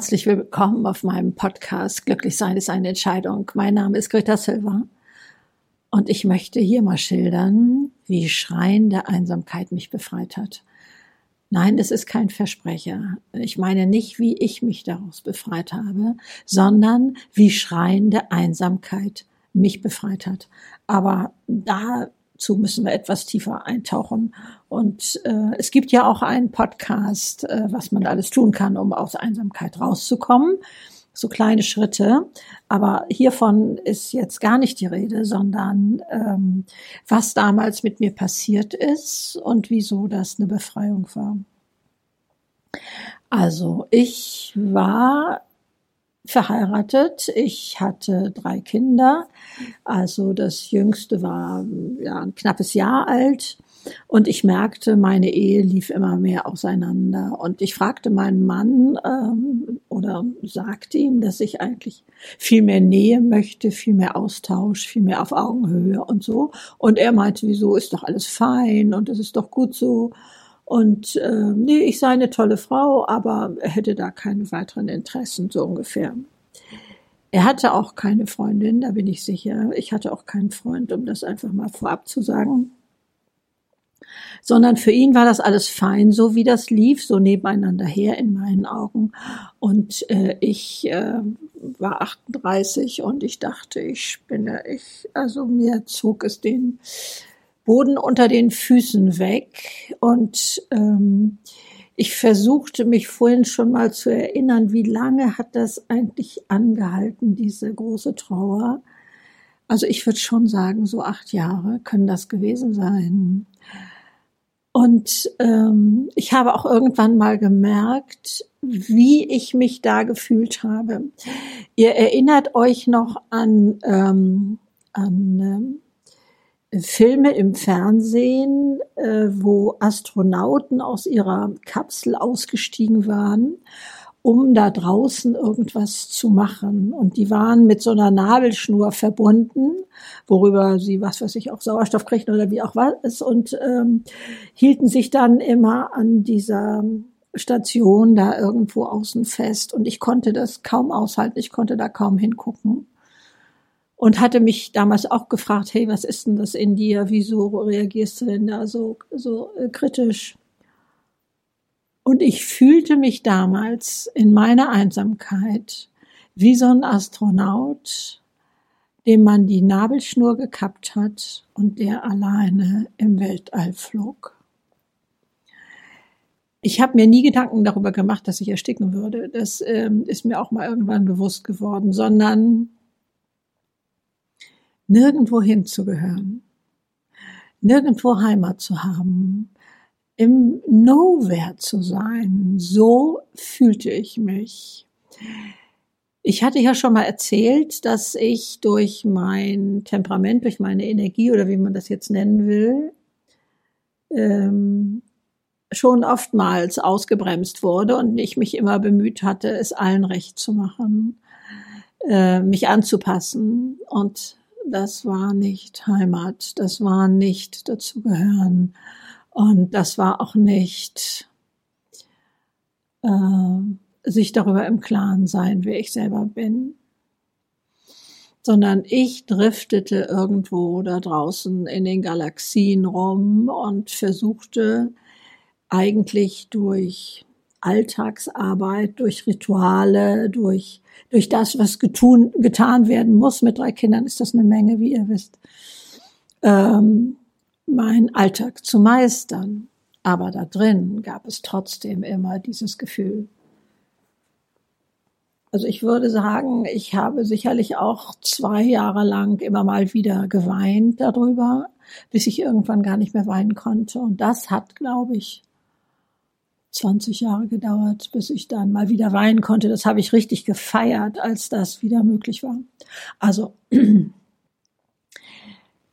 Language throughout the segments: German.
Herzlich willkommen auf meinem Podcast Glücklich sein ist eine Entscheidung. Mein Name ist Greta Silva und ich möchte hier mal schildern, wie Schreien der Einsamkeit mich befreit hat. Nein, das ist kein Versprecher. Ich meine nicht, wie ich mich daraus befreit habe, sondern wie Schreien der Einsamkeit mich befreit hat. Aber dazu müssen wir etwas tiefer eintauchen. Und äh, es gibt ja auch einen Podcast, äh, was man alles tun kann, um aus Einsamkeit rauszukommen. So kleine Schritte. Aber hiervon ist jetzt gar nicht die Rede, sondern ähm, was damals mit mir passiert ist und wieso das eine Befreiung war. Also ich war verheiratet. Ich hatte drei Kinder. Also das jüngste war ja, ein knappes Jahr alt. Und ich merkte, meine Ehe lief immer mehr auseinander. Und ich fragte meinen Mann ähm, oder sagte ihm, dass ich eigentlich viel mehr Nähe möchte, viel mehr Austausch, viel mehr auf Augenhöhe und so. Und er meinte, wieso ist doch alles fein und es ist doch gut so. Und äh, nee, ich sei eine tolle Frau, aber er hätte da keine weiteren Interessen, so ungefähr. Er hatte auch keine Freundin, da bin ich sicher. Ich hatte auch keinen Freund, um das einfach mal vorab zu sagen. Sondern für ihn war das alles fein, so wie das lief, so nebeneinander her in meinen Augen. Und äh, ich äh, war 38 und ich dachte, ich spinne. Ich, also mir zog es den Boden unter den Füßen weg und ähm, ich versuchte mich vorhin schon mal zu erinnern, wie lange hat das eigentlich angehalten, diese große Trauer. Also ich würde schon sagen, so acht Jahre können das gewesen sein. Und ähm, ich habe auch irgendwann mal gemerkt, wie ich mich da gefühlt habe. Ihr erinnert euch noch an, ähm, an ähm, Filme im Fernsehen, äh, wo Astronauten aus ihrer Kapsel ausgestiegen waren, um da draußen irgendwas zu machen. Und die waren mit so einer Nabelschnur verbunden, worüber sie, was weiß ich, auch Sauerstoff kriegten oder wie auch was, und ähm, hielten sich dann immer an dieser Station da irgendwo außen fest. Und ich konnte das kaum aushalten, ich konnte da kaum hingucken und hatte mich damals auch gefragt, hey, was ist denn das in dir? Wieso reagierst du denn da so, so äh, kritisch? Und ich fühlte mich damals in meiner Einsamkeit wie so ein Astronaut, dem man die Nabelschnur gekappt hat und der alleine im Weltall flog. Ich habe mir nie Gedanken darüber gemacht, dass ich ersticken würde. Das ähm, ist mir auch mal irgendwann bewusst geworden, sondern nirgendwo hinzugehören, nirgendwo Heimat zu haben, im Nowhere zu sein. So fühlte ich mich. Ich hatte ja schon mal erzählt, dass ich durch mein Temperament, durch meine Energie oder wie man das jetzt nennen will, ähm, schon oftmals ausgebremst wurde und ich mich immer bemüht hatte, es allen recht zu machen, äh, mich anzupassen und das war nicht Heimat, das war nicht dazugehören. Und das war auch nicht äh, sich darüber im Klaren sein, wer ich selber bin, sondern ich driftete irgendwo da draußen in den Galaxien rum und versuchte eigentlich durch Alltagsarbeit, durch Rituale, durch, durch das, was getun, getan werden muss. Mit drei Kindern ist das eine Menge, wie ihr wisst. Ähm, meinen Alltag zu meistern. Aber da drin gab es trotzdem immer dieses Gefühl. Also ich würde sagen, ich habe sicherlich auch zwei Jahre lang immer mal wieder geweint darüber, bis ich irgendwann gar nicht mehr weinen konnte. Und das hat, glaube ich, 20 Jahre gedauert, bis ich dann mal wieder weinen konnte. Das habe ich richtig gefeiert, als das wieder möglich war. Also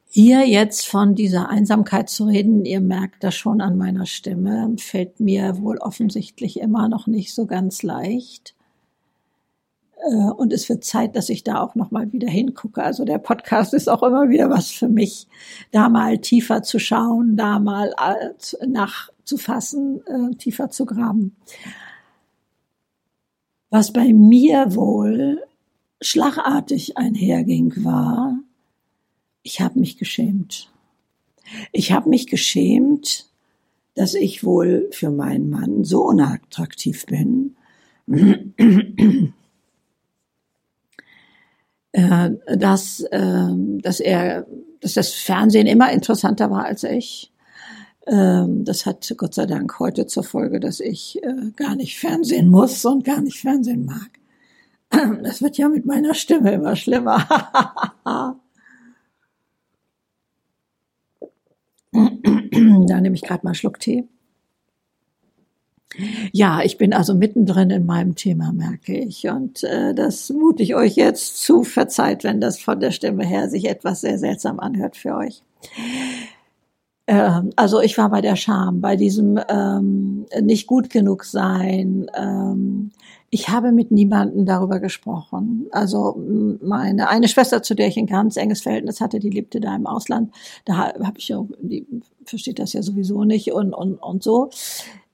hier jetzt von dieser Einsamkeit zu reden, ihr merkt das schon an meiner Stimme, fällt mir wohl offensichtlich immer noch nicht so ganz leicht. Äh, und es wird Zeit, dass ich da auch noch mal wieder hingucke. Also der Podcast ist auch immer wieder was für mich, da mal tiefer zu schauen, da mal nachzufassen, äh, tiefer zu graben. Was bei mir wohl schlagartig einherging, war, ich habe mich geschämt. Ich habe mich geschämt, dass ich wohl für meinen Mann so unattraktiv bin, äh, dass, äh, dass er, dass das Fernsehen immer interessanter war als ich. Ähm, das hat Gott sei Dank heute zur Folge, dass ich äh, gar nicht Fernsehen muss und gar nicht Fernsehen mag. Das wird ja mit meiner Stimme immer schlimmer. da nehme ich gerade mal einen Schluck Tee. Ja, ich bin also mittendrin in meinem Thema, merke ich. Und äh, das mute ich euch jetzt zu. Verzeiht, wenn das von der Stimme her sich etwas sehr seltsam anhört für euch. Ähm, also ich war bei der Scham, bei diesem ähm, nicht gut genug sein. Ähm, ich habe mit niemandem darüber gesprochen. Also meine eine Schwester, zu der ich ein ganz enges Verhältnis hatte, die lebte da im Ausland. Da habe ich ja, die versteht das ja sowieso nicht und und und so.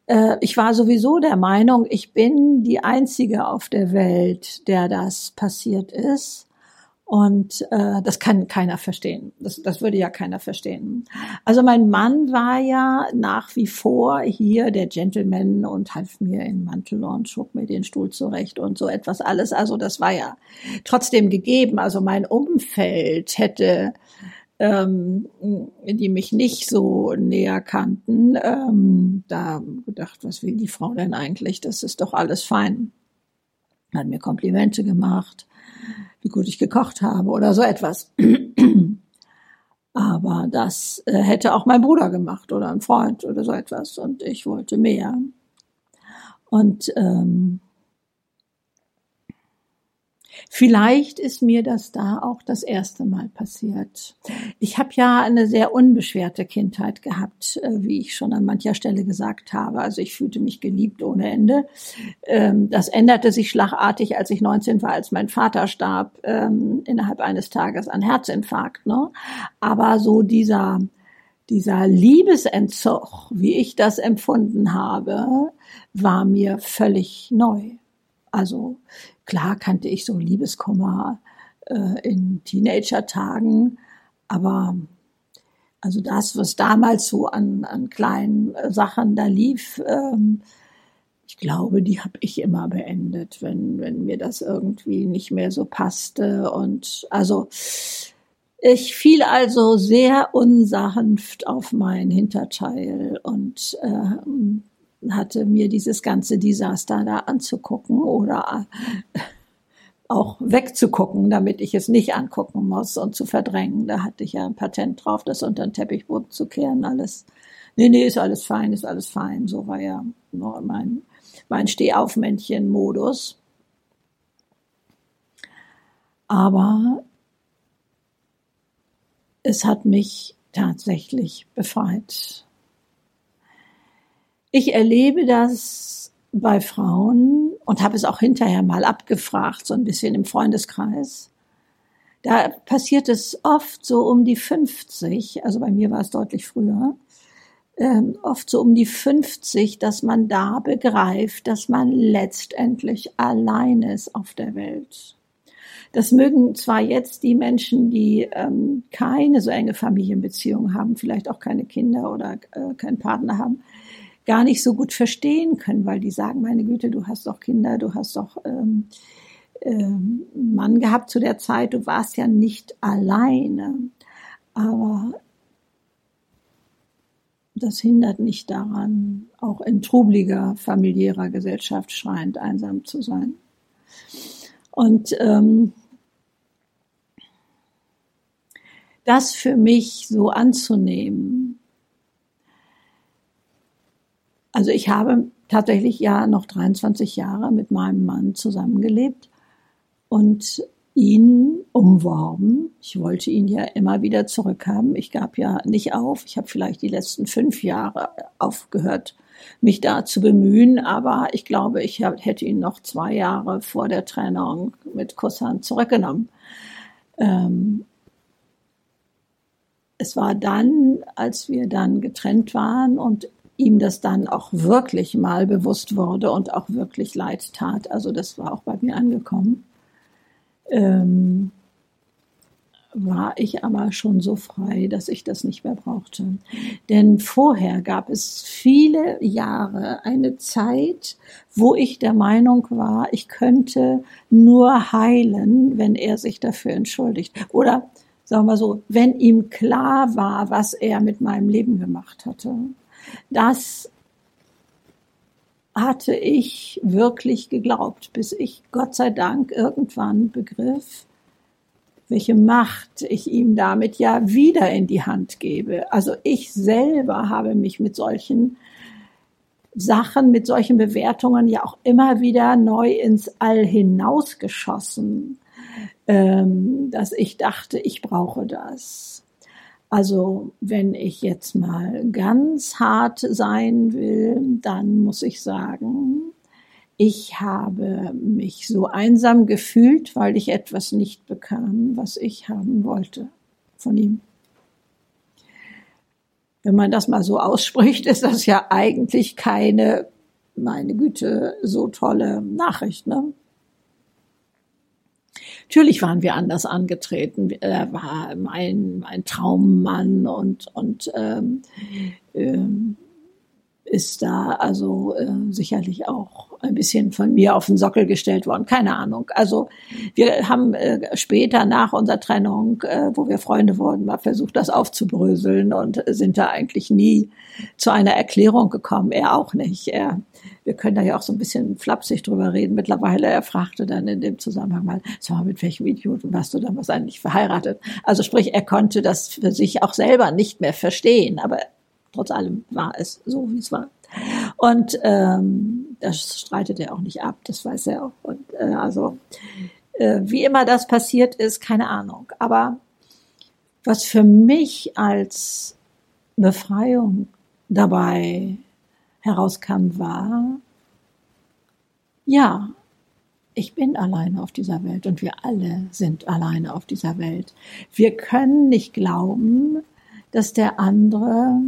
Äh, ich war sowieso der Meinung, ich bin die einzige auf der Welt, der das passiert ist. Und äh, das kann keiner verstehen. Das, das würde ja keiner verstehen. Also mein Mann war ja nach wie vor hier der Gentleman und half mir in Mantel und schob mir den Stuhl zurecht und so etwas alles. Also das war ja trotzdem gegeben. Also mein Umfeld hätte ähm, die mich nicht so näher kannten, ähm, da gedacht, was will die Frau denn eigentlich? Das ist doch alles fein. Hat mir Komplimente gemacht wie gut ich gekocht habe oder so etwas. Aber das äh, hätte auch mein Bruder gemacht oder ein Freund oder so etwas und ich wollte mehr. Und ähm, Vielleicht ist mir das da auch das erste Mal passiert. Ich habe ja eine sehr unbeschwerte Kindheit gehabt, äh, wie ich schon an mancher Stelle gesagt habe. Also ich fühlte mich geliebt ohne Ende. Ähm, das änderte sich schlagartig, als ich 19 war, als mein Vater starb, ähm, innerhalb eines Tages an Herzinfarkt. Ne? Aber so dieser dieser Liebesentzug, wie ich das empfunden habe, war mir völlig neu. Also Klar kannte ich so Liebeskummer äh, in Teenager-Tagen, aber also das, was damals so an, an kleinen äh, Sachen da lief, ähm, ich glaube, die habe ich immer beendet, wenn, wenn mir das irgendwie nicht mehr so passte. Und also ich fiel also sehr unsanft auf mein Hinterteil und äh, hatte, mir dieses ganze Desaster da anzugucken oder äh, auch wegzugucken, damit ich es nicht angucken muss und zu verdrängen. Da hatte ich ja ein Patent drauf, das unter den Teppichboden zu kehren, alles. Nee, nee, ist alles fein, ist alles fein. So war ja nur mein, mein Stehaufmännchen-Modus. Aber es hat mich tatsächlich befreit. Ich erlebe das bei Frauen und habe es auch hinterher mal abgefragt, so ein bisschen im Freundeskreis. Da passiert es oft so um die 50, also bei mir war es deutlich früher, ähm, oft so um die 50, dass man da begreift, dass man letztendlich allein ist auf der Welt. Das mögen zwar jetzt die Menschen, die ähm, keine so enge Familienbeziehung haben, vielleicht auch keine Kinder oder äh, keinen Partner haben, gar nicht so gut verstehen können, weil die sagen, meine Güte, du hast doch Kinder, du hast doch ähm, ähm, Mann gehabt zu der Zeit, du warst ja nicht alleine. Aber das hindert nicht daran, auch in trubliger familiärer Gesellschaft schreiend einsam zu sein. Und ähm, das für mich so anzunehmen, also ich habe tatsächlich ja noch 23 Jahre mit meinem Mann zusammengelebt und ihn umworben. Ich wollte ihn ja immer wieder zurückhaben. Ich gab ja nicht auf. Ich habe vielleicht die letzten fünf Jahre aufgehört, mich da zu bemühen, aber ich glaube, ich hätte ihn noch zwei Jahre vor der Trennung mit Kusshand zurückgenommen. Ähm, es war dann, als wir dann getrennt waren und ihm das dann auch wirklich mal bewusst wurde und auch wirklich leid tat. Also das war auch bei mir angekommen. Ähm, war ich aber schon so frei, dass ich das nicht mehr brauchte. Denn vorher gab es viele Jahre eine Zeit, wo ich der Meinung war, ich könnte nur heilen, wenn er sich dafür entschuldigt. Oder sagen wir so, wenn ihm klar war, was er mit meinem Leben gemacht hatte. Das hatte ich wirklich geglaubt, bis ich Gott sei Dank irgendwann begriff, welche Macht ich ihm damit ja wieder in die Hand gebe. Also ich selber habe mich mit solchen Sachen, mit solchen Bewertungen ja auch immer wieder neu ins All hinausgeschossen, ähm, dass ich dachte, ich brauche das. Also wenn ich jetzt mal ganz hart sein will, dann muss ich sagen, ich habe mich so einsam gefühlt, weil ich etwas nicht bekam, was ich haben wollte von ihm. Wenn man das mal so ausspricht, ist das ja eigentlich keine, meine Güte, so tolle Nachricht, ne? Natürlich waren wir anders angetreten. Er war mein, mein Traummann und, und ähm, ähm, ist da also äh, sicherlich auch ein bisschen von mir auf den Sockel gestellt worden. Keine Ahnung. Also wir haben äh, später nach unserer Trennung, äh, wo wir Freunde wurden, mal versucht, das aufzubröseln und sind da eigentlich nie zu einer Erklärung gekommen. Er auch nicht. Er, wir können da ja auch so ein bisschen flapsig drüber reden. Mittlerweile, er fragte dann in dem Zusammenhang mal, mal, mit welchem Idioten warst du damals eigentlich verheiratet? Also sprich, er konnte das für sich auch selber nicht mehr verstehen, aber trotz allem war es so, wie es war. Und ähm, das streitet er auch nicht ab, das weiß er auch. Und äh, also äh, wie immer das passiert ist, keine Ahnung. Aber was für mich als Befreiung dabei herauskam, war, ja, ich bin alleine auf dieser Welt und wir alle sind alleine auf dieser Welt. Wir können nicht glauben, dass der andere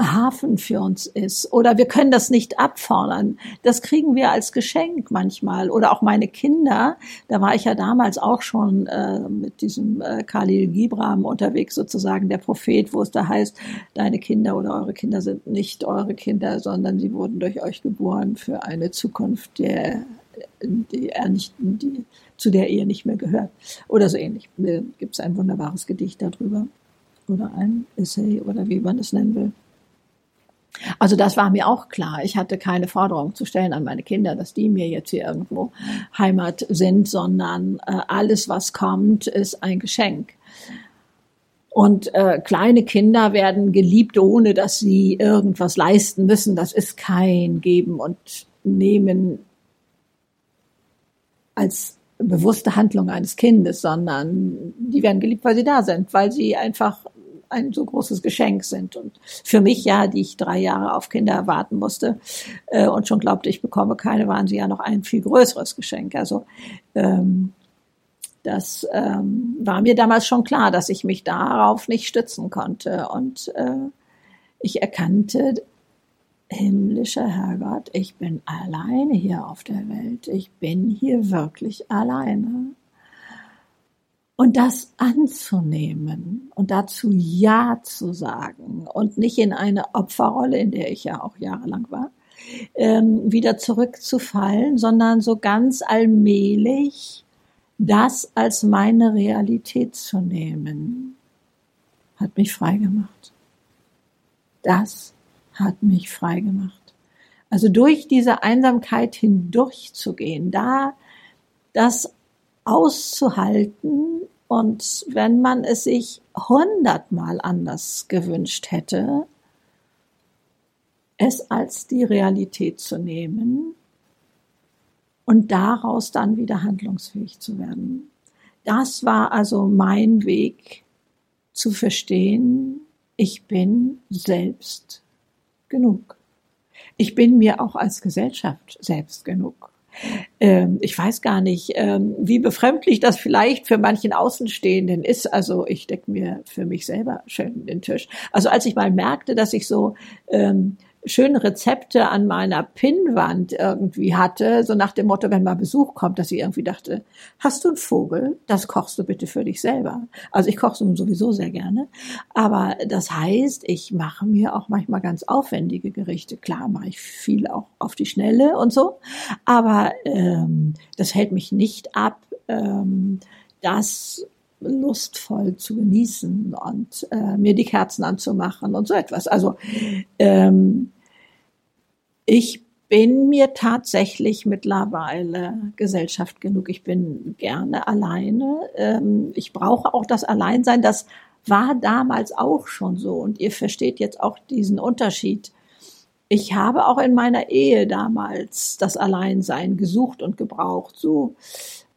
Hafen für uns ist. Oder wir können das nicht abfordern. Das kriegen wir als Geschenk manchmal. Oder auch meine Kinder, da war ich ja damals auch schon äh, mit diesem äh, Khalil Gibram unterwegs, sozusagen der Prophet, wo es da heißt, deine Kinder oder eure Kinder sind nicht eure Kinder, sondern sie wurden durch euch geboren für eine Zukunft, der, die er nicht, die, zu der ihr nicht mehr gehört. Oder so ähnlich. Äh, Gibt es ein wunderbares Gedicht darüber. Oder ein Essay oder wie man es nennen will. Also das war mir auch klar. Ich hatte keine Forderung zu stellen an meine Kinder, dass die mir jetzt hier irgendwo Heimat sind, sondern äh, alles, was kommt, ist ein Geschenk. Und äh, kleine Kinder werden geliebt, ohne dass sie irgendwas leisten müssen. Das ist kein Geben und Nehmen als bewusste Handlung eines Kindes, sondern die werden geliebt, weil sie da sind, weil sie einfach ein so großes Geschenk sind. Und für mich ja, die ich drei Jahre auf Kinder warten musste äh, und schon glaubte, ich bekomme keine, waren sie ja noch ein viel größeres Geschenk. Also ähm, das ähm, war mir damals schon klar, dass ich mich darauf nicht stützen konnte. Und äh, ich erkannte, himmlischer Herrgott, ich bin alleine hier auf der Welt. Ich bin hier wirklich alleine. Und das anzunehmen und dazu Ja zu sagen und nicht in eine Opferrolle, in der ich ja auch jahrelang war, ähm, wieder zurückzufallen, sondern so ganz allmählich das als meine Realität zu nehmen, hat mich frei gemacht. Das hat mich frei gemacht. Also durch diese Einsamkeit hindurchzugehen, da das auszuhalten und wenn man es sich hundertmal anders gewünscht hätte, es als die Realität zu nehmen und daraus dann wieder handlungsfähig zu werden. Das war also mein Weg zu verstehen, ich bin selbst genug. Ich bin mir auch als Gesellschaft selbst genug. Ähm, ich weiß gar nicht, ähm, wie befremdlich das vielleicht für manchen Außenstehenden ist. Also ich decke mir für mich selber schön den Tisch. Also als ich mal merkte, dass ich so ähm, schöne Rezepte an meiner Pinnwand irgendwie hatte, so nach dem Motto, wenn mal Besuch kommt, dass ich irgendwie dachte, hast du einen Vogel? Das kochst du bitte für dich selber. Also ich koche sowieso sehr gerne, aber das heißt, ich mache mir auch manchmal ganz aufwendige Gerichte. Klar mache ich viel auch auf die Schnelle und so, aber ähm, das hält mich nicht ab, ähm, das lustvoll zu genießen und äh, mir die Kerzen anzumachen und so etwas. Also ähm, ich bin mir tatsächlich mittlerweile Gesellschaft genug. Ich bin gerne alleine. Ähm, ich brauche auch das Alleinsein. Das war damals auch schon so. Und ihr versteht jetzt auch diesen Unterschied. Ich habe auch in meiner Ehe damals das Alleinsein gesucht und gebraucht. So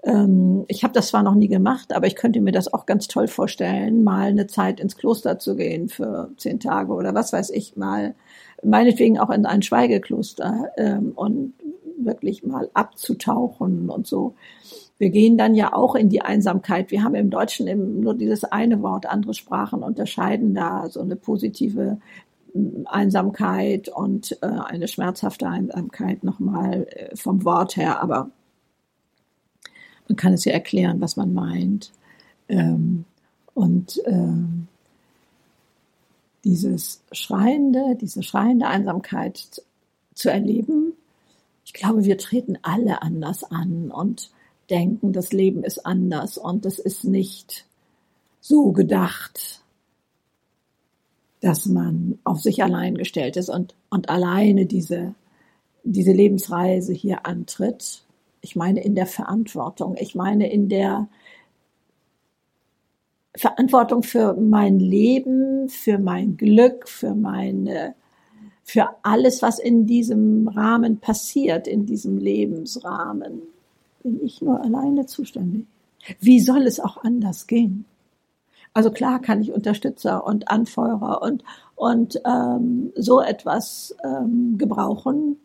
ähm, ich habe das zwar noch nie gemacht, aber ich könnte mir das auch ganz toll vorstellen, mal eine Zeit ins Kloster zu gehen für zehn Tage oder was weiß ich mal, meinetwegen auch in ein Schweigekloster ähm, und wirklich mal abzutauchen und so. Wir gehen dann ja auch in die Einsamkeit. Wir haben im Deutschen eben nur dieses eine Wort. Andere Sprachen unterscheiden da so eine positive mm, Einsamkeit und äh, eine schmerzhafte Einsamkeit nochmal äh, vom Wort her. Aber man kann es ja erklären, was man meint. Ähm, und ähm, dieses schreiende, diese schreiende Einsamkeit zu erleben, ich glaube, wir treten alle anders an und denken, das Leben ist anders und es ist nicht so gedacht, dass man auf sich allein gestellt ist und, und alleine diese, diese Lebensreise hier antritt. Ich meine in der Verantwortung. Ich meine in der Verantwortung für mein Leben, für mein Glück, für meine, für alles, was in diesem Rahmen passiert, in diesem Lebensrahmen. Bin ich nur alleine zuständig? Wie soll es auch anders gehen? Also klar kann ich Unterstützer und Anfeuerer und, und ähm, so etwas ähm, gebrauchen.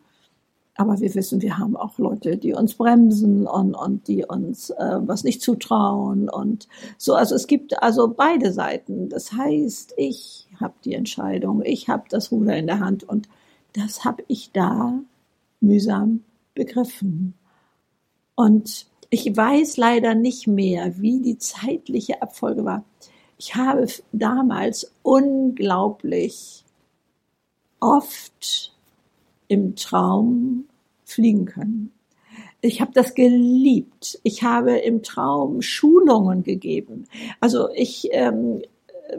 Aber wir wissen, wir haben auch Leute, die uns bremsen und, und die uns äh, was nicht zutrauen und so. Also es gibt also beide Seiten. Das heißt, ich habe die Entscheidung, ich habe das Ruder in der Hand und das habe ich da mühsam begriffen. Und ich weiß leider nicht mehr, wie die zeitliche Abfolge war. Ich habe damals unglaublich oft im Traum fliegen können. Ich habe das geliebt. Ich habe im Traum Schulungen gegeben. Also ich, ähm,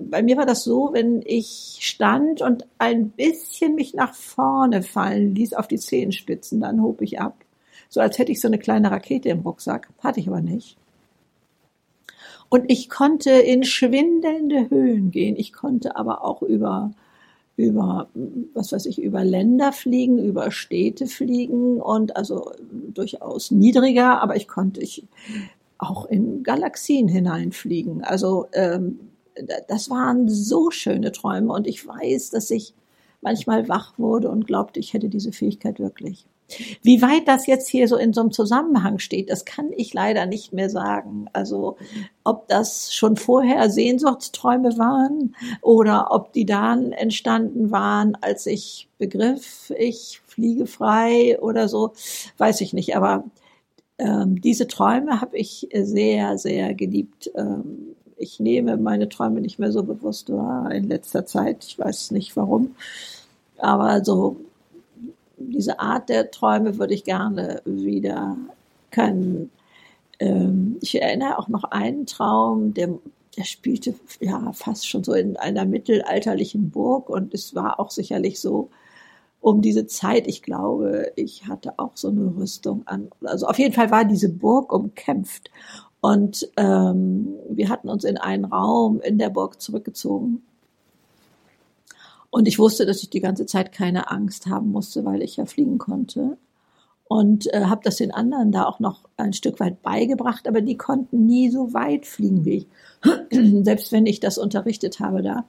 bei mir war das so, wenn ich stand und ein bisschen mich nach vorne fallen ließ auf die Zehenspitzen, dann hob ich ab. So als hätte ich so eine kleine Rakete im Rucksack. Hatte ich aber nicht. Und ich konnte in schwindelnde Höhen gehen. Ich konnte aber auch über über, was weiß ich, über Länder fliegen, über Städte fliegen und also durchaus niedriger, aber ich konnte ich auch in Galaxien hineinfliegen. Also ähm, das waren so schöne Träume und ich weiß, dass ich manchmal wach wurde und glaubte, ich hätte diese Fähigkeit wirklich. Wie weit das jetzt hier so in so einem Zusammenhang steht, das kann ich leider nicht mehr sagen. Also ob das schon vorher Sehnsuchtsträume waren oder ob die dann entstanden waren, als ich begriff, ich fliege frei oder so, weiß ich nicht. Aber ähm, diese Träume habe ich sehr, sehr geliebt. Ähm, ich nehme meine Träume nicht mehr so bewusst wahr in letzter Zeit. Ich weiß nicht warum. Aber so diese Art der Träume würde ich gerne wieder können. Ähm, ich erinnere auch noch einen Traum, der, der spielte ja fast schon so in einer mittelalterlichen Burg und es war auch sicherlich so um diese Zeit. Ich glaube, ich hatte auch so eine Rüstung an. Also auf jeden Fall war diese Burg umkämpft und ähm, wir hatten uns in einen Raum in der Burg zurückgezogen und ich wusste, dass ich die ganze Zeit keine Angst haben musste, weil ich ja fliegen konnte. Und äh, habe das den anderen da auch noch ein Stück weit beigebracht, aber die konnten nie so weit fliegen wie ich, selbst wenn ich das unterrichtet habe da.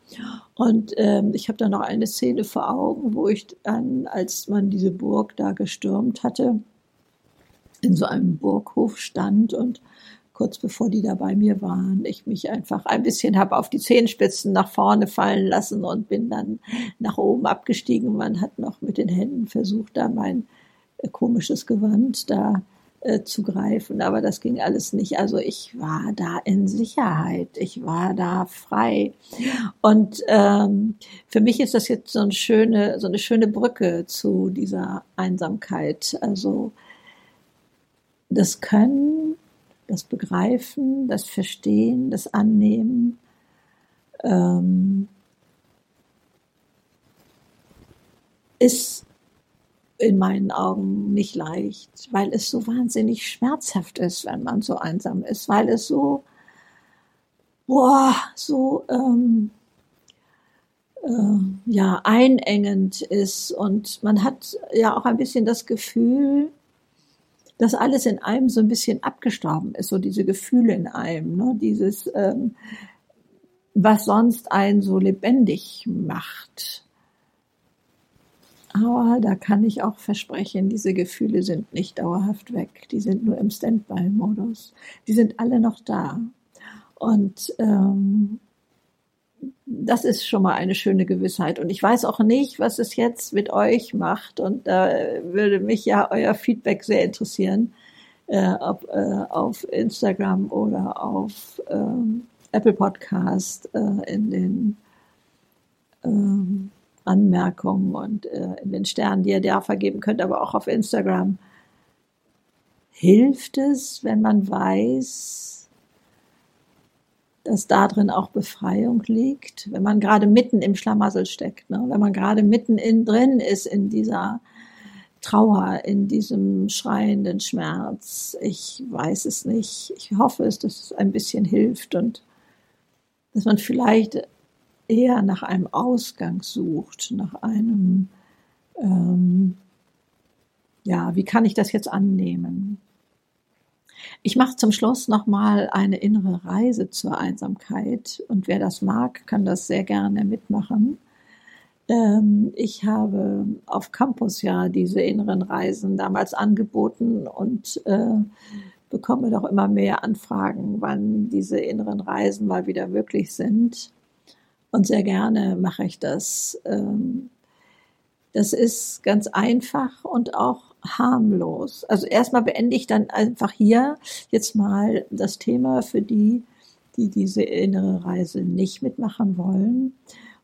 Und ähm, ich habe da noch eine Szene vor Augen, wo ich dann, als man diese Burg da gestürmt hatte, in so einem Burghof stand und kurz bevor die da bei mir waren, ich mich einfach ein bisschen habe auf die Zehenspitzen nach vorne fallen lassen und bin dann nach oben abgestiegen. Man hat noch mit den Händen versucht, da mein äh, komisches Gewand da äh, zu greifen, aber das ging alles nicht. Also ich war da in Sicherheit, ich war da frei. Und ähm, für mich ist das jetzt so eine schöne, so eine schöne Brücke zu dieser Einsamkeit. Also das Können das Begreifen, das Verstehen, das Annehmen. Ähm, ist in meinen Augen nicht leicht, weil es so wahnsinnig schmerzhaft ist, wenn man so einsam ist, weil es so, boah, so ähm, äh, ja einengend ist und man hat ja auch ein bisschen das Gefühl, dass alles in einem so ein bisschen abgestorben ist, so diese Gefühle in einem, ne? dieses, ähm, was sonst einen so lebendig macht. Aber da kann ich auch versprechen, diese Gefühle sind nicht dauerhaft weg, die sind nur im Standby-Modus. Die sind alle noch da. Und ähm, das ist schon mal eine schöne Gewissheit. Und ich weiß auch nicht, was es jetzt mit euch macht. Und da würde mich ja euer Feedback sehr interessieren, äh, ob äh, auf Instagram oder auf ähm, Apple Podcast äh, in den ähm, Anmerkungen und äh, in den Sternen, die ihr da vergeben könnt, aber auch auf Instagram. Hilft es, wenn man weiß, dass da drin auch Befreiung liegt, wenn man gerade mitten im Schlamassel steckt, ne? wenn man gerade mitten in drin ist in dieser Trauer, in diesem schreienden Schmerz. Ich weiß es nicht. Ich hoffe es, dass es ein bisschen hilft und dass man vielleicht eher nach einem Ausgang sucht, nach einem, ähm, ja, wie kann ich das jetzt annehmen? Ich mache zum Schluss nochmal eine innere Reise zur Einsamkeit und wer das mag, kann das sehr gerne mitmachen. Ähm, ich habe auf Campus ja diese inneren Reisen damals angeboten und äh, bekomme doch immer mehr Anfragen, wann diese inneren Reisen mal wieder möglich sind. Und sehr gerne mache ich das. Ähm, das ist ganz einfach und auch harmlos. Also erstmal beende ich dann einfach hier jetzt mal das Thema für die, die diese innere Reise nicht mitmachen wollen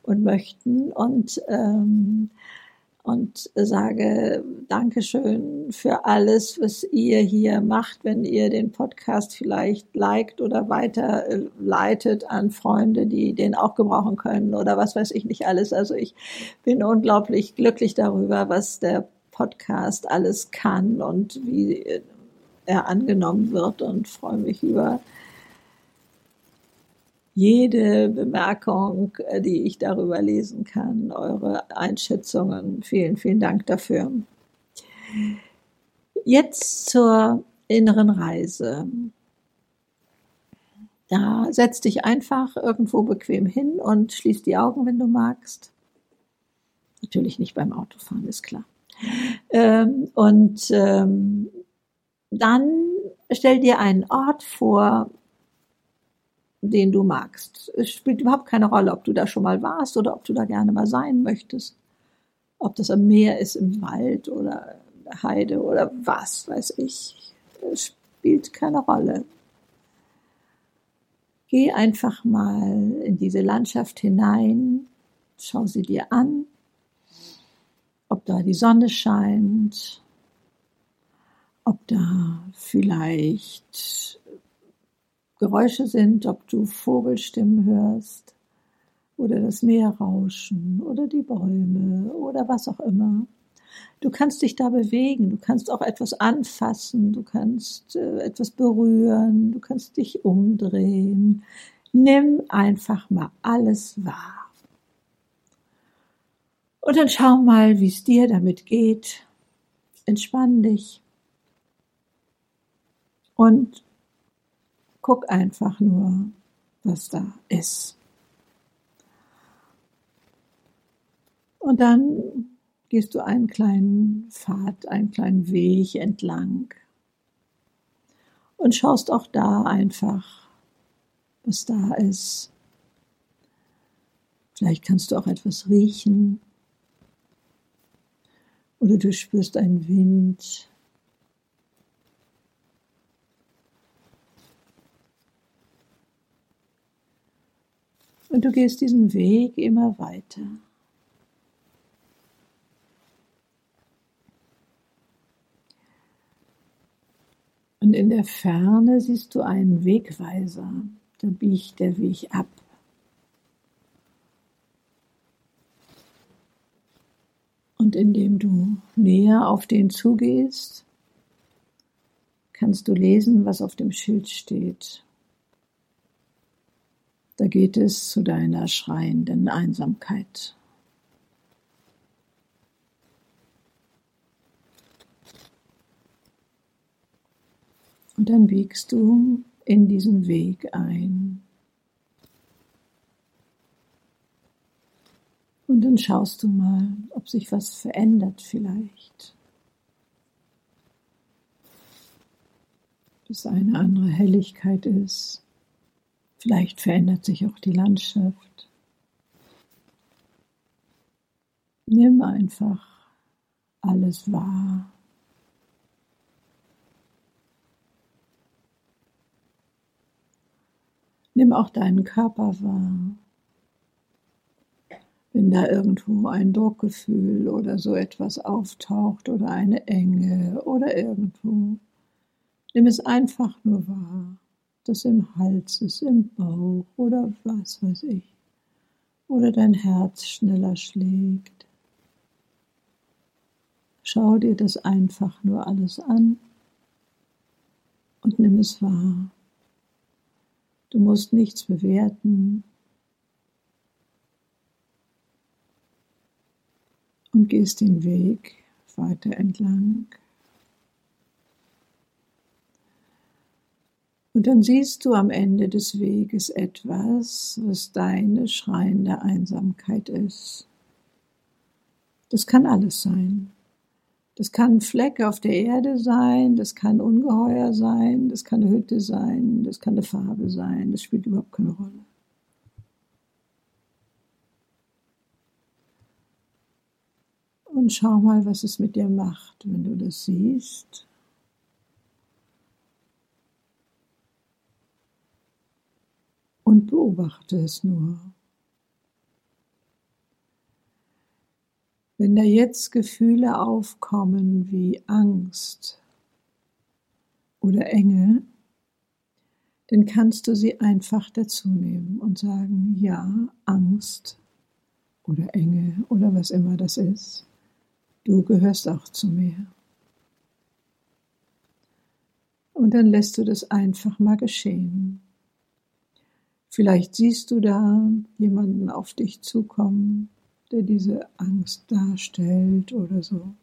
und möchten und ähm, und sage Dankeschön für alles, was ihr hier macht, wenn ihr den Podcast vielleicht liked oder weiterleitet an Freunde, die den auch gebrauchen können oder was weiß ich nicht alles. Also ich bin unglaublich glücklich darüber, was der Podcast alles kann und wie er angenommen wird und freue mich über jede Bemerkung, die ich darüber lesen kann, eure Einschätzungen. Vielen, vielen Dank dafür. Jetzt zur inneren Reise. Da setz dich einfach irgendwo bequem hin und schließ die Augen, wenn du magst. Natürlich nicht beim Autofahren, ist klar. Ähm, und ähm, dann stell dir einen Ort vor, den du magst. Es spielt überhaupt keine Rolle, ob du da schon mal warst oder ob du da gerne mal sein möchtest. Ob das am Meer ist, im Wald oder Heide oder was weiß ich. Es spielt keine Rolle. Geh einfach mal in diese Landschaft hinein, schau sie dir an ob da die Sonne scheint, ob da vielleicht Geräusche sind, ob du Vogelstimmen hörst oder das Meer rauschen oder die Bäume oder was auch immer. Du kannst dich da bewegen, du kannst auch etwas anfassen, du kannst äh, etwas berühren, du kannst dich umdrehen. Nimm einfach mal alles wahr. Und dann schau mal, wie es dir damit geht. Entspann dich. Und guck einfach nur, was da ist. Und dann gehst du einen kleinen Pfad, einen kleinen Weg entlang. und schaust auch da einfach, was da ist. Vielleicht kannst du auch etwas riechen oder du spürst einen Wind. Und du gehst diesen Weg immer weiter. Und in der Ferne siehst du einen Wegweiser. Da biegt der Weg ab. Und indem du näher auf den zugehst, kannst du lesen, was auf dem Schild steht. Da geht es zu deiner schreienden Einsamkeit. Und dann biegst du in diesen Weg ein. Und dann schaust du mal, ob sich was verändert vielleicht. Ob es eine andere Helligkeit ist. Vielleicht verändert sich auch die Landschaft. Nimm einfach alles wahr. Nimm auch deinen Körper wahr. Wenn da irgendwo ein Druckgefühl oder so etwas auftaucht oder eine Enge oder irgendwo, nimm es einfach nur wahr, dass im Hals ist, im Bauch oder was weiß ich, oder dein Herz schneller schlägt. Schau dir das einfach nur alles an und nimm es wahr. Du musst nichts bewerten. Gehst den Weg weiter entlang. Und dann siehst du am Ende des Weges etwas, was deine schreiende Einsamkeit ist. Das kann alles sein. Das kann ein Fleck auf der Erde sein, das kann Ungeheuer sein, das kann eine Hütte sein, das kann eine Farbe sein, das spielt überhaupt keine Rolle. Und schau mal, was es mit dir macht, wenn du das siehst. Und beobachte es nur. Wenn da jetzt Gefühle aufkommen wie Angst oder Enge, dann kannst du sie einfach dazu nehmen und sagen, ja, Angst oder Enge oder was immer das ist, du gehörst auch zu mir. Und dann lässt du das einfach mal geschehen. Vielleicht siehst du da jemanden auf dich zukommen, der diese Angst darstellt oder so.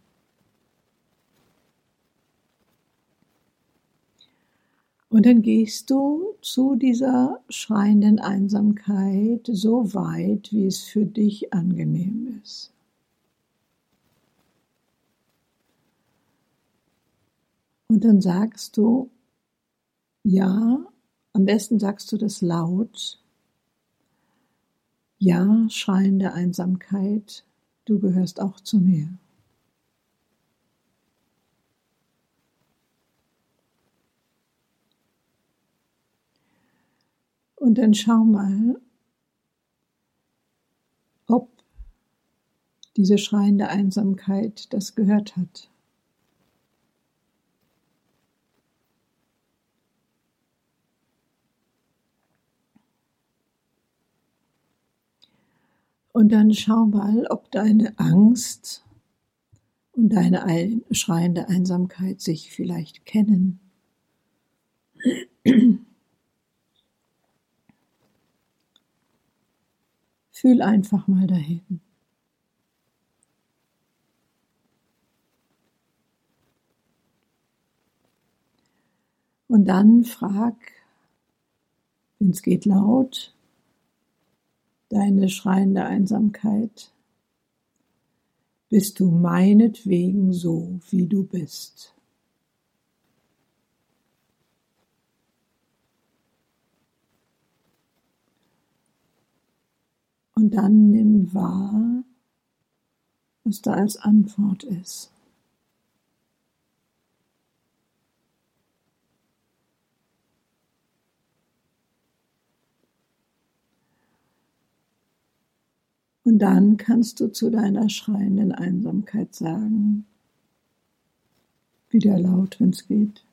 Und dann gehst du zu dieser schreienden Einsamkeit so weit, wie es für dich angenehm ist. Und dann sagst du, ja, am besten sagst du das laut, ja, schreiende Einsamkeit, du gehörst auch zu mir. Und dann schau mal, ob diese schreiende Einsamkeit das gehört hat. Und dann schau mal, ob deine Angst und deine schreiende Einsamkeit sich vielleicht kennen. Fühl einfach mal dahin. Und dann frag, wenn es geht laut, deine schreiende Einsamkeit, bist du meinetwegen so, wie du bist. Und dann nimm wahr, was da als Antwort ist. Und dann kannst du zu deiner schreienden Einsamkeit sagen, wieder laut, wenn es geht.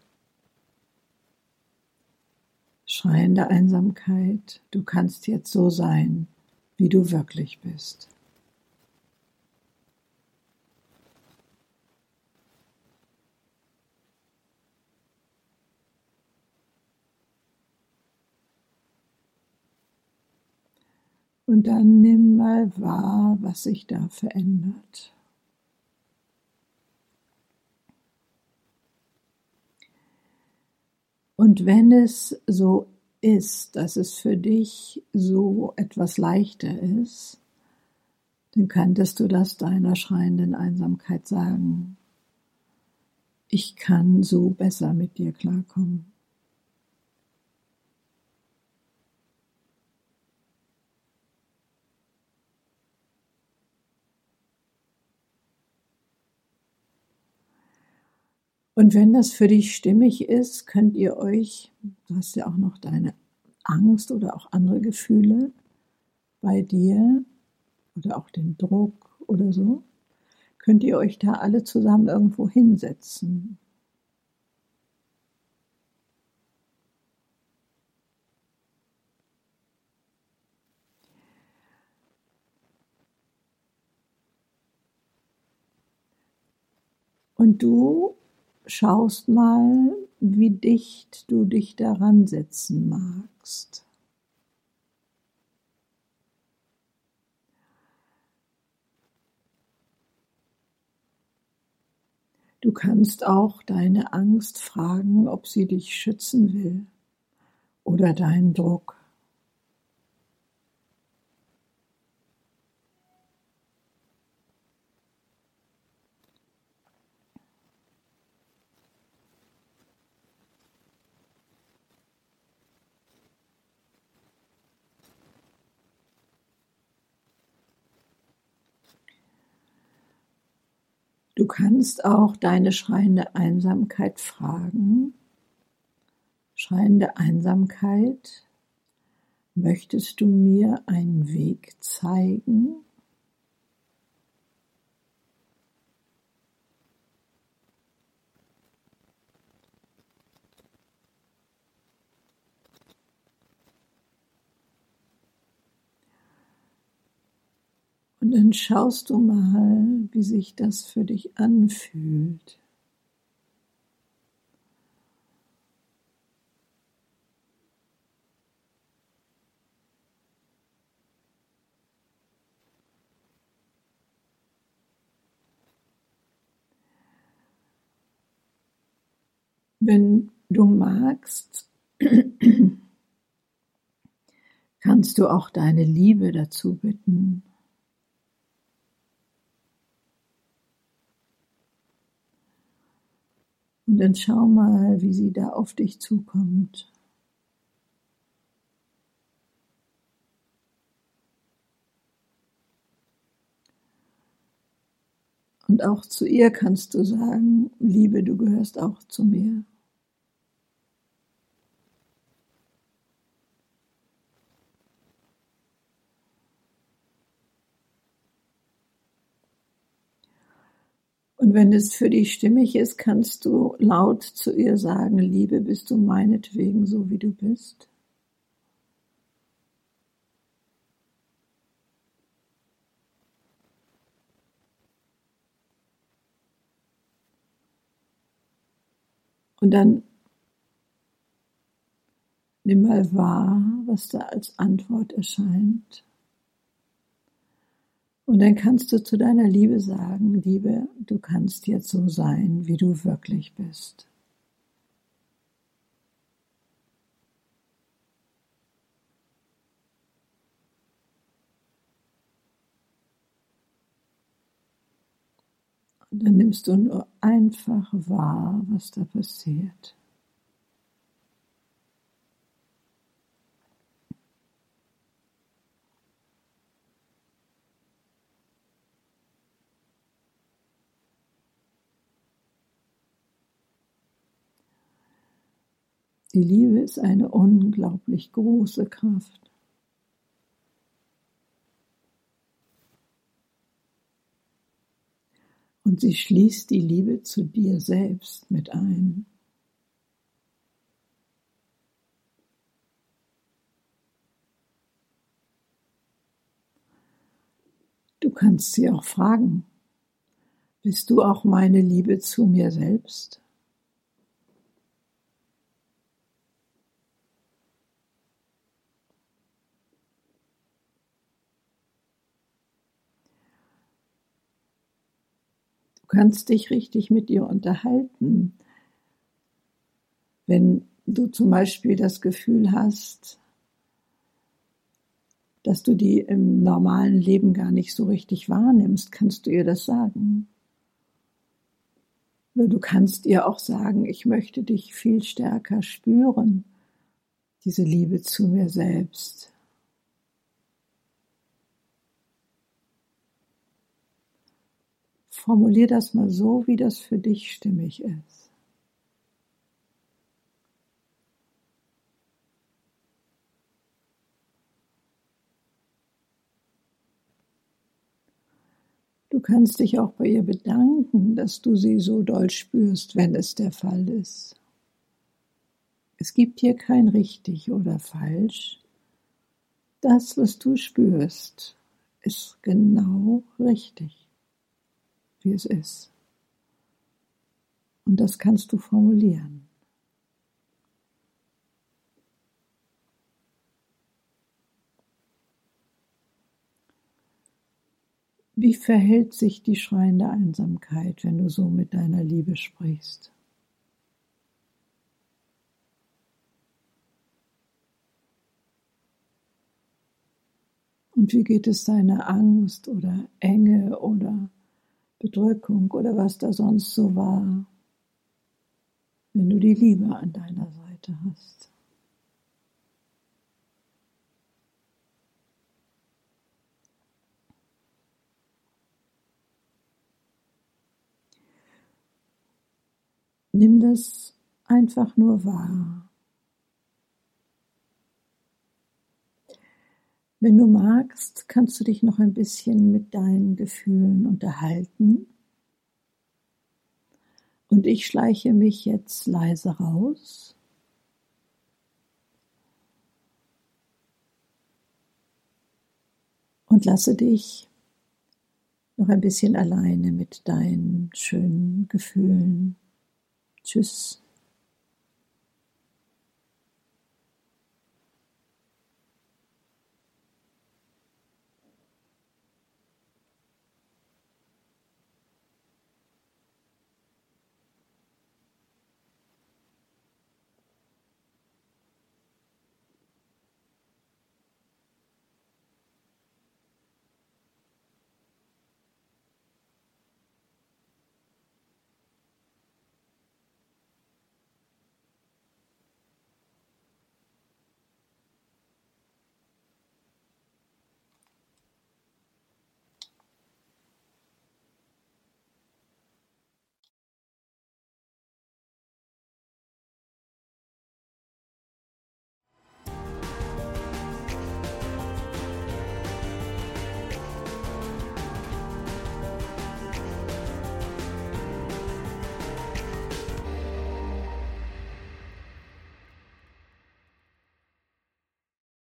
Schreiende Einsamkeit, du kannst jetzt so sein, wie du wirklich bist. Und dann nimm mal wahr, was sich da verändert. Und wenn es so ist, dass es für dich so etwas leichter ist, dann könntest du das deiner schreienden Einsamkeit sagen. Ich kann so besser mit dir klarkommen. Und wenn das für dich stimmig ist, könnt ihr euch, du hast ja auch noch deine Angst oder auch andere Gefühle bei dir oder auch den Druck oder so, könnt ihr euch da alle zusammen irgendwo hinsetzen. Und du schaust mal, wie dicht du dich daran setzen magst. Du kannst auch deine Angst fragen, ob sie dich schützen will oder deinen Druck. Du kannst auch deine schreiende Einsamkeit fragen. Schreiende Einsamkeit, möchtest du mir einen Weg zeigen? Dann schaust du mal, wie sich das für dich anfühlt. Wenn du magst, kannst du auch deine Liebe dazu bitten. Und dann schau mal, wie sie da auf dich zukommt. Und auch zu ihr kannst du sagen, Liebe, du gehörst auch zu mir. Und wenn es für dich stimmig ist, kannst du laut zu ihr sagen, Liebe, bist du meinetwegen so, wie du bist? Und dann nimm mal wahr, was da als Antwort erscheint. Und dann kannst du zu deiner Liebe sagen, Liebe, du kannst jetzt so sein, wie du wirklich bist. Und dann nimmst du nur einfach wahr, was da passiert. Die Liebe ist eine unglaublich große Kraft. Und sie schließt die Liebe zu dir selbst mit ein. Du kannst sie auch fragen, bist du auch meine Liebe zu mir selbst? Kannst dich richtig mit ihr unterhalten. Wenn du zum Beispiel das Gefühl hast, dass du die im normalen Leben gar nicht so richtig wahrnimmst, kannst du ihr das sagen. Oder du kannst ihr auch sagen, ich möchte dich viel stärker spüren, diese Liebe zu mir selbst. Formulier das mal so, wie das für dich stimmig ist. Du kannst dich auch bei ihr bedanken, dass du sie so doll spürst, wenn es der Fall ist. Es gibt hier kein richtig oder falsch. Das, was du spürst, ist genau richtig, wie es ist. Und das kannst du formulieren. Wie verhält sich die schreiende Einsamkeit, wenn du so mit deiner Liebe sprichst? Und wie geht es deiner Angst oder Enge oder Bedrückung oder was da sonst so war, wenn du die Liebe an deiner Seite hast? Nimm das einfach nur wahr. Wenn du magst, kannst du dich noch ein bisschen mit deinen Gefühlen unterhalten. Und ich schleiche mich jetzt leise raus. Und lasse dich noch ein bisschen alleine mit deinen schönen Gefühlen Tschüss.